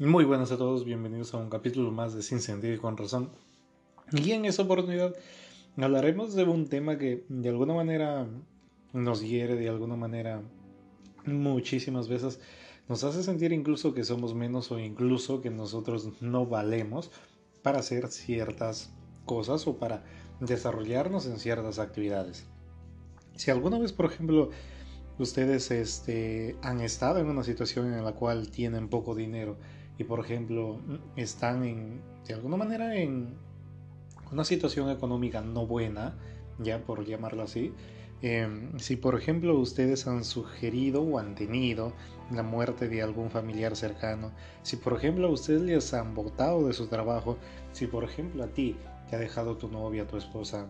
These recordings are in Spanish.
Muy buenas a todos, bienvenidos a un capítulo más de Sin Sentido y con Razón. Y en esta oportunidad hablaremos de un tema que de alguna manera nos hiere, de alguna manera muchísimas veces nos hace sentir incluso que somos menos o incluso que nosotros no valemos para hacer ciertas cosas o para desarrollarnos en ciertas actividades. Si alguna vez, por ejemplo, ustedes este, han estado en una situación en la cual tienen poco dinero, y por ejemplo están en, de alguna manera en una situación económica no buena, ya por llamarlo así, em, si por ejemplo ustedes han sugerido o han tenido la muerte de algún familiar cercano, si por ejemplo ustedes les han votado de su trabajo, si por ejemplo a ti te ha dejado tu novia, tu esposa,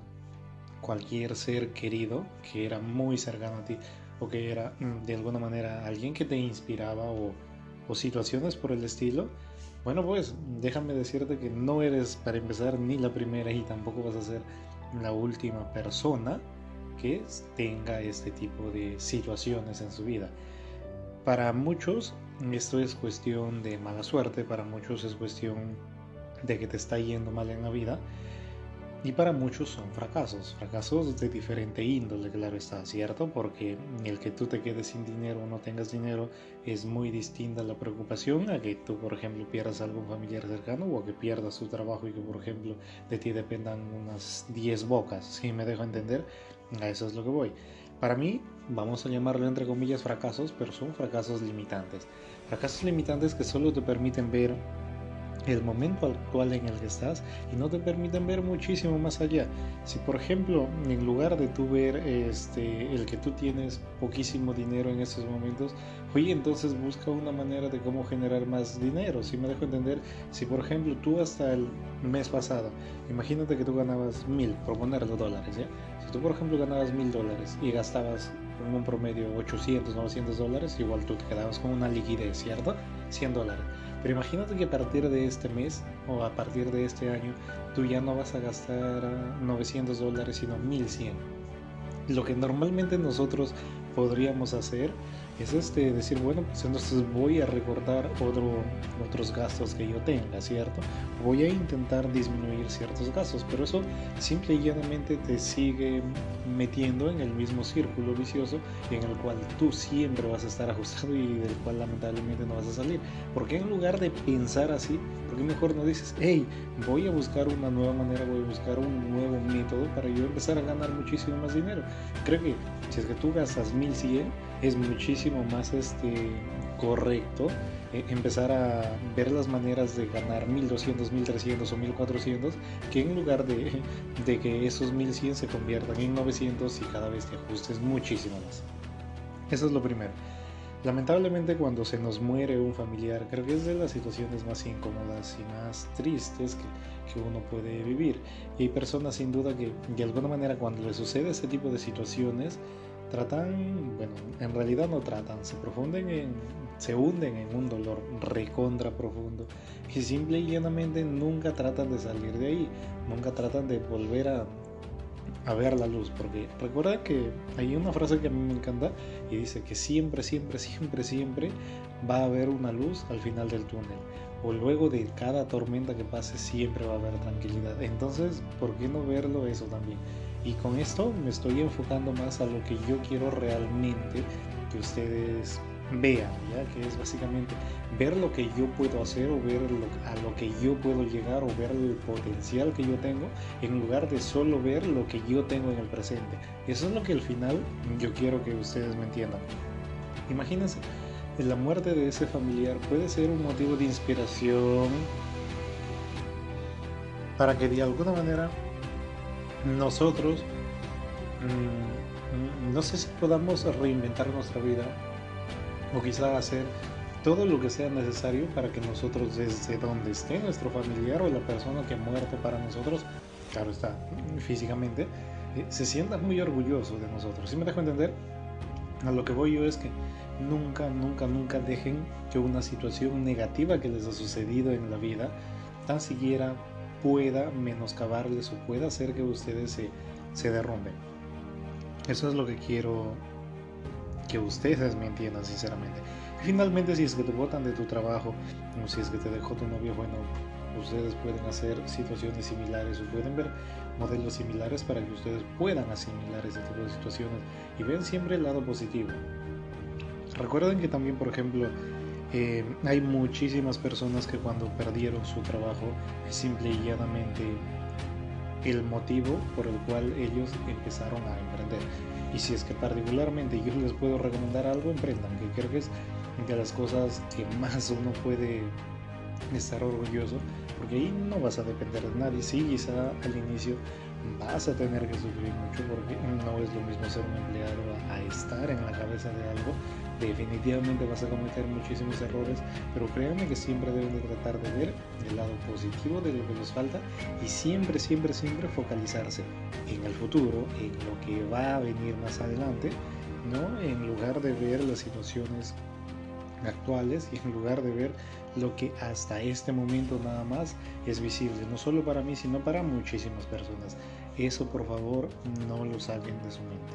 cualquier ser querido que era muy cercano a ti o que era mm, de alguna manera alguien que te inspiraba o o situaciones por el estilo, bueno, pues déjame decirte que no eres para empezar ni la primera y tampoco vas a ser la última persona que tenga este tipo de situaciones en su vida. Para muchos esto es cuestión de mala suerte, para muchos es cuestión de que te está yendo mal en la vida y para muchos son fracasos, fracasos de diferente índole, claro está, ¿cierto? Porque el que tú te quedes sin dinero o no tengas dinero es muy distinta la preocupación a que tú, por ejemplo, pierdas a algún familiar cercano o que pierdas tu trabajo y que, por ejemplo, de ti dependan unas 10 bocas, si me dejo entender, a eso es lo que voy. Para mí, vamos a llamarlo entre comillas fracasos, pero son fracasos limitantes. Fracasos limitantes que solo te permiten ver el momento actual en el que estás y no te permiten ver muchísimo más allá. Si por ejemplo, en lugar de tú ver este, el que tú tienes poquísimo dinero en estos momentos, oye, entonces busca una manera de cómo generar más dinero. Si me dejo entender, si por ejemplo tú hasta el mes pasado, imagínate que tú ganabas mil, por ponerlo dólares. Si tú por ejemplo ganabas mil dólares y gastabas en un promedio 800, 900 dólares, igual tú te quedabas con una liquidez, ¿cierto? 100 dólares. Pero imagínate que a partir de este mes o a partir de este año tú ya no vas a gastar 900 dólares sino 1100. Lo que normalmente nosotros podríamos hacer es este, decir, bueno, pues entonces voy a recortar otro, otros gastos que yo tenga, ¿cierto? Voy a intentar disminuir ciertos gastos, pero eso simple y llanamente te sigue metiendo en el mismo círculo vicioso en el cual tú siempre vas a estar ajustado y del cual lamentablemente no vas a salir. Porque en lugar de pensar así, ¿por qué mejor no dices, hey, voy a buscar una nueva manera, voy a buscar un nuevo método para yo empezar a ganar muchísimo más dinero? Creo que si es que tú gastas 1100, es muchísimo más este, correcto eh, empezar a ver las maneras de ganar 1200, 1300 o 1400 que en lugar de, de que esos 1100 se conviertan en 900 y cada vez te ajustes muchísimo más. Eso es lo primero. Lamentablemente cuando se nos muere un familiar, creo que es de las situaciones más incómodas y más tristes que, que uno puede vivir. Y hay personas sin duda que de alguna manera cuando le sucede ese tipo de situaciones, tratan, bueno, en realidad no tratan, se profunden en, se hunden en un dolor recontra profundo y simple y llanamente nunca tratan de salir de ahí, nunca tratan de volver a, a ver la luz, porque recuerda que hay una frase que a mí me encanta y dice que siempre, siempre, siempre, siempre va a haber una luz al final del túnel. O luego de cada tormenta que pase siempre va a haber tranquilidad. Entonces, ¿por qué no verlo eso también? Y con esto me estoy enfocando más a lo que yo quiero realmente que ustedes vean, ¿ya? que es básicamente ver lo que yo puedo hacer o ver a lo que yo puedo llegar o ver el potencial que yo tengo en lugar de solo ver lo que yo tengo en el presente. Eso es lo que al final yo quiero que ustedes me entiendan. Imagínense, la muerte de ese familiar puede ser un motivo de inspiración para que de alguna manera nosotros mm, no sé si podamos reinventar nuestra vida o quizá hacer todo lo que sea necesario para que nosotros desde donde esté nuestro familiar o la persona que ha muerto para nosotros, claro está, físicamente, eh, se sienta muy orgulloso de nosotros. Si me dejo entender? A lo que voy yo es que nunca, nunca, nunca dejen que una situación negativa que les ha sucedido en la vida tan siquiera pueda menoscabarles o pueda hacer que ustedes se, se derrumben. Eso es lo que quiero que ustedes me entiendan sinceramente. Y finalmente, si es que te botan de tu trabajo o si es que te dejó tu novio, bueno, ustedes pueden hacer situaciones similares o pueden ver modelos similares para que ustedes puedan asimilar ese tipo de situaciones y vean siempre el lado positivo. Recuerden que también, por ejemplo, eh, hay muchísimas personas que cuando perdieron su trabajo simple y llanamente el motivo por el cual ellos empezaron a emprender. Y si es que particularmente yo les puedo recomendar algo, emprendan, que creo que es de las cosas que más uno puede estar orgulloso, porque ahí no vas a depender de nadie. Sí, quizá al inicio vas a tener que sufrir mucho porque no es lo mismo ser un empleado a, estar en la cabeza de algo. Definitivamente vas a cometer muchísimos errores, pero créanme que siempre deben de tratar de ver el lado positivo de lo que les falta y siempre, siempre, siempre focalizarse en el futuro, en lo que va a venir más adelante, ¿no? En lugar de ver las situaciones actuales y en lugar de ver lo que hasta este momento nada más es visible, no solo para mí, sino para muchísimas personas. Eso por favor no lo saquen de su mente.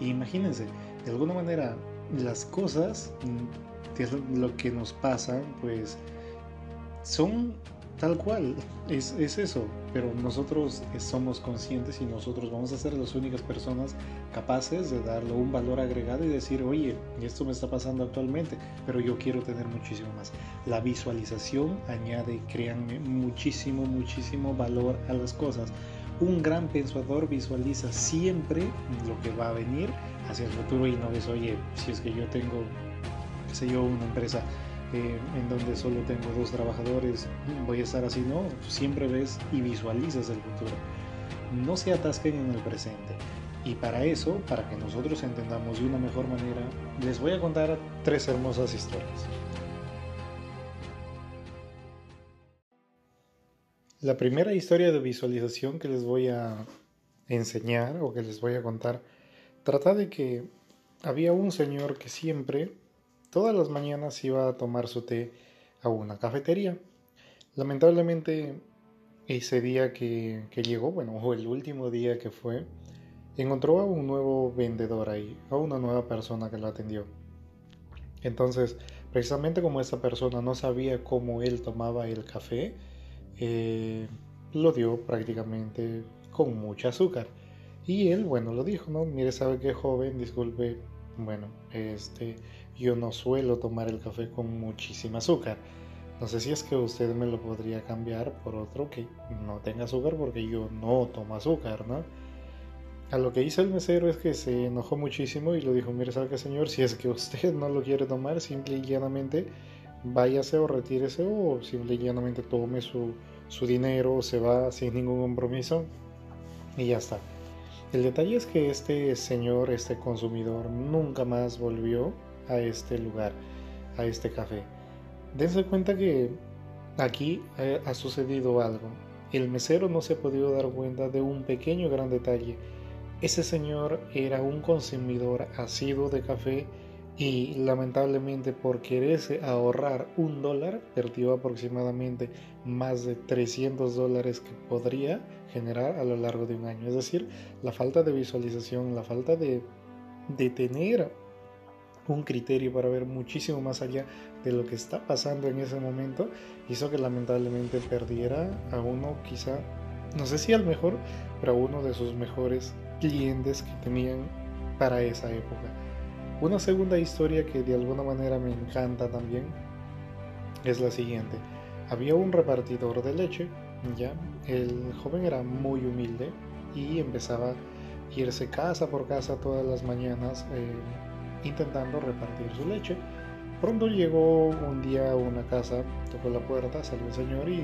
imagínense, de alguna manera las cosas, mm, lo que nos pasa, pues son Tal cual, es, eso, pero nosotros somos conscientes y nosotros vamos a ser las únicas personas capaces de darle un valor agregado y decir, oye, esto me está pasando actualmente, pero yo quiero tener muchísimo más. La visualización añade, créanme, muchísimo, muchísimo valor a las cosas. Un gran pensador visualiza siempre lo que va a venir hacia el futuro y no es, oye, si es que yo tengo, qué sé yo, una empresa en donde solo tengo dos trabajadores, voy a estar así, no, siempre ves y visualizas el futuro. No se atasquen en el presente. Y para eso, para que nosotros entendamos de una mejor manera, les voy a contar tres hermosas historias. La primera historia de visualización que les voy a enseñar o que les voy a contar trata de que había un señor que siempre Todas las mañanas iba a tomar su té a una cafetería. Lamentablemente, ese día que, llegó, bueno, o el último día que fue, encontró a un nuevo vendedor ahí, a una nueva persona que lo atendió. Entonces, precisamente como esa persona no sabía cómo él tomaba el café, eh, lo dio prácticamente con mucho azúcar. Y él, bueno, lo dijo, ¿no? Mire, sabe qué joven, disculpe, bueno, este, yo no suelo tomar el café con muchísima azúcar. No sé si es que usted me lo podría cambiar por otro que no tenga azúcar porque yo no tomo azúcar, ¿no? A lo que hizo el mesero es que se enojó muchísimo y le dijo, mire, salga señor, si es que usted no lo quiere tomar, simple y llanamente váyase o retírese o simple y llanamente tome su, su dinero, se va sin ningún compromiso y ya está. El detalle es que este señor, este consumidor, nunca más volvió a este lugar, a este café. Dense cuenta que aquí ha sucedido algo. El mesero no se ha podido dar cuenta de un pequeño gran detalle. Ese señor era un consumidor asiduo de café y lamentablemente por quererse ahorrar un dólar perdió aproximadamente más de 300 dólares que podría generar a lo largo de un año. Es decir, la falta de visualización, la falta de, de tener un criterio para ver muchísimo más allá de lo que está pasando en ese momento, hizo que lamentablemente perdiera a uno quizá, no sé si al mejor, pero a uno de sus mejores clientes que tenían para esa época. Una segunda historia que de alguna manera me encanta también es la siguiente. Había un repartidor de leche, ya, el joven era muy humilde y empezaba a irse casa por casa todas las mañanas. Eh, intentando repartir su leche. Pronto llegó un día a una casa, tocó la puerta, salió el señor y,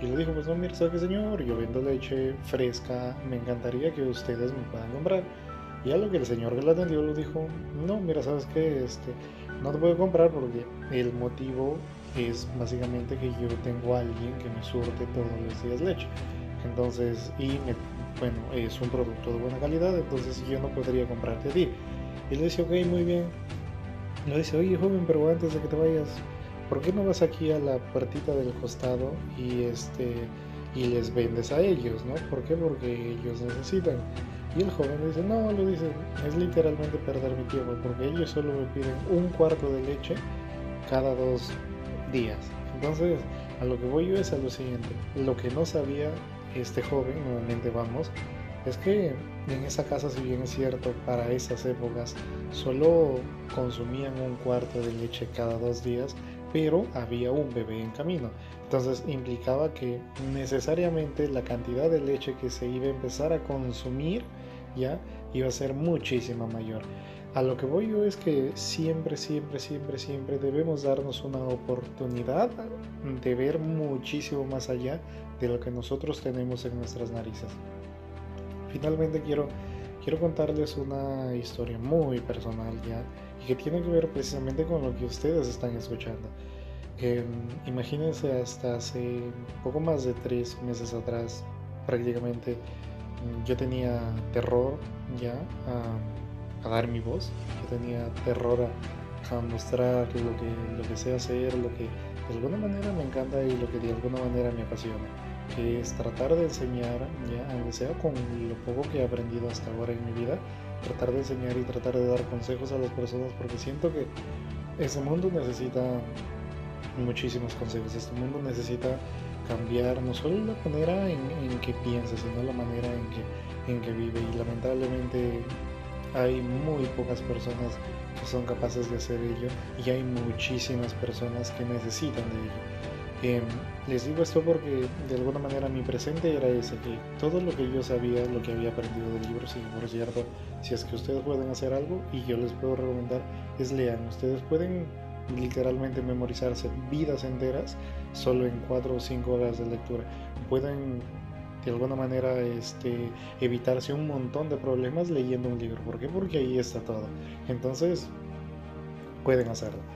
y le dijo, pues no, mire, ¿sabe qué señor? Yo vendo leche fresca, me encantaría que ustedes me puedan comprar. Y a lo que el señor que la atendió le dijo, no, mira, ¿sabes qué? Este, no te puedo comprar porque el motivo es básicamente que yo tengo a alguien que me surte todos los días leche. Entonces, y bueno, es un producto de buena calidad, entonces yo no podría comprarte a ti. Y le dice, ok, muy bien. Le dice, oye joven, pero antes de que te vayas, ¿por qué no vas aquí a la puertita del costado y este y les vendes a ellos, ¿no? ¿Por qué? Porque ellos necesitan. Y el joven dice, no, lo dice, es literalmente perder mi tiempo, porque ellos solo me piden un cuarto de leche cada dos días. Entonces, a lo que voy yo es a lo siguiente. Lo que no sabía este joven, nuevamente vamos, es que en esa casa, si bien es cierto, para esas épocas solo consumían un cuarto de leche cada dos días, pero había un bebé en camino. Entonces implicaba que necesariamente la cantidad de leche que se iba a empezar a consumir ya iba a ser muchísima mayor. A lo que voy yo es que siempre, siempre, siempre, siempre debemos darnos una oportunidad de ver muchísimo más allá de lo que nosotros tenemos en nuestras narices. Finalmente quiero, quiero contarles una historia muy personal ya y que tiene que ver precisamente con lo que ustedes están escuchando. Em, imagínense hasta hace poco más de tres meses atrás prácticamente yo tenía terror ya a, dar mi voz, yo tenía terror a, mostrar lo que, lo que sé hacer, lo que de alguna manera me encanta y lo que de alguna manera me apasiona, que es tratar de enseñar, ya, aunque sea con lo poco que he aprendido hasta ahora en mi vida, tratar de enseñar y tratar de dar consejos a las personas porque siento que ese mundo necesita muchísimos consejos, este mundo necesita cambiar no solo la manera en, que piensa, sino la manera en que, en que vive. Y lamentablemente hay muy pocas personas que son capaces de hacer ello y hay muchísimas personas que necesitan de ello. Les digo esto porque de alguna manera mi presente era ese, que todo lo que yo sabía, lo que había aprendido de libros, y por cierto, si es que ustedes pueden hacer algo y yo les puedo recomendar, es lean. Ustedes pueden literalmente memorizarse vidas enteras solo en 4 o 5 horas de lectura. Pueden de alguna manera este, evitarse un montón de problemas leyendo un libro. ¿Por qué? Porque ahí está todo. Entonces, pueden hacerlo.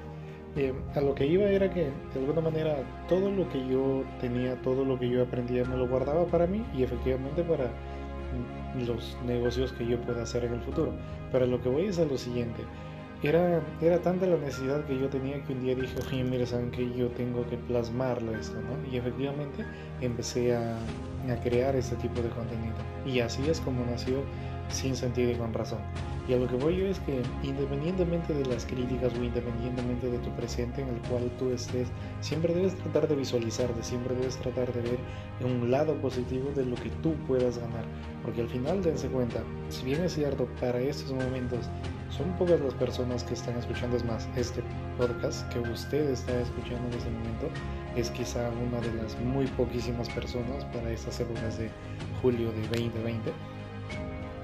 Eh, a lo que iba era que de alguna manera todo lo que yo tenía, todo lo que yo aprendía me lo guardaba para mí y efectivamente para los negocios que yo pueda hacer en el futuro. Pero lo que voy es a lo siguiente. Era, era tanta la necesidad que yo tenía que un día dije, oye, mire, saben que yo tengo que plasmarlo esto, ¿no? Y efectivamente empecé a, a crear este tipo de contenido. Y así es como nació Sin Sentido y con Razón. Y a lo que voy yo es que independientemente de las críticas o independientemente de tu presente en el cual tú estés, siempre debes tratar de visualizarte, siempre debes tratar de ver un lado positivo de lo que tú puedas ganar. Porque al final dense cuenta, si bien es cierto, para estos momentos son pocas las personas que están escuchando, es más, este podcast que usted está escuchando en este momento es quizá una de las muy poquísimas personas para estas épocas de julio de 2020.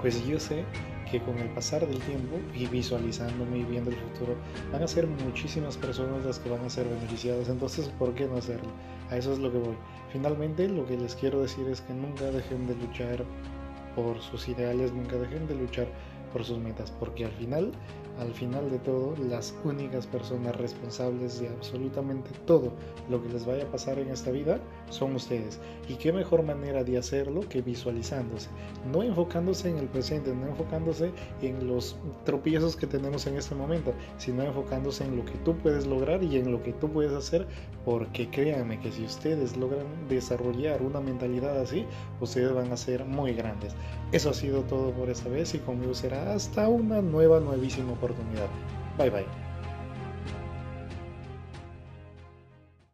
Pues yo sé que con el pasar del tiempo y visualizándome y viendo el futuro, van a ser muchísimas personas las que van a ser beneficiadas. Entonces, ¿por qué no hacerlo? A eso es lo que voy. Finalmente, lo que les quiero decir es que nunca dejen de luchar por sus ideales, nunca dejen de luchar por sus metas, porque al final, al final de todo, las únicas personas responsables de absolutamente todo lo que les vaya a pasar en esta vida son ustedes. Y qué mejor manera de hacerlo que visualizándose, no enfocándose en el presente, no enfocándose en los tropiezos que tenemos en este momento, sino enfocándose en lo que tú puedes lograr y en lo que tú puedes hacer, porque créanme que si ustedes logran desarrollar una mentalidad así, ustedes van a ser muy grandes. Eso ha sido todo por esta vez y conmigo será hasta una nueva, nuevísima oportunidad. Bye bye.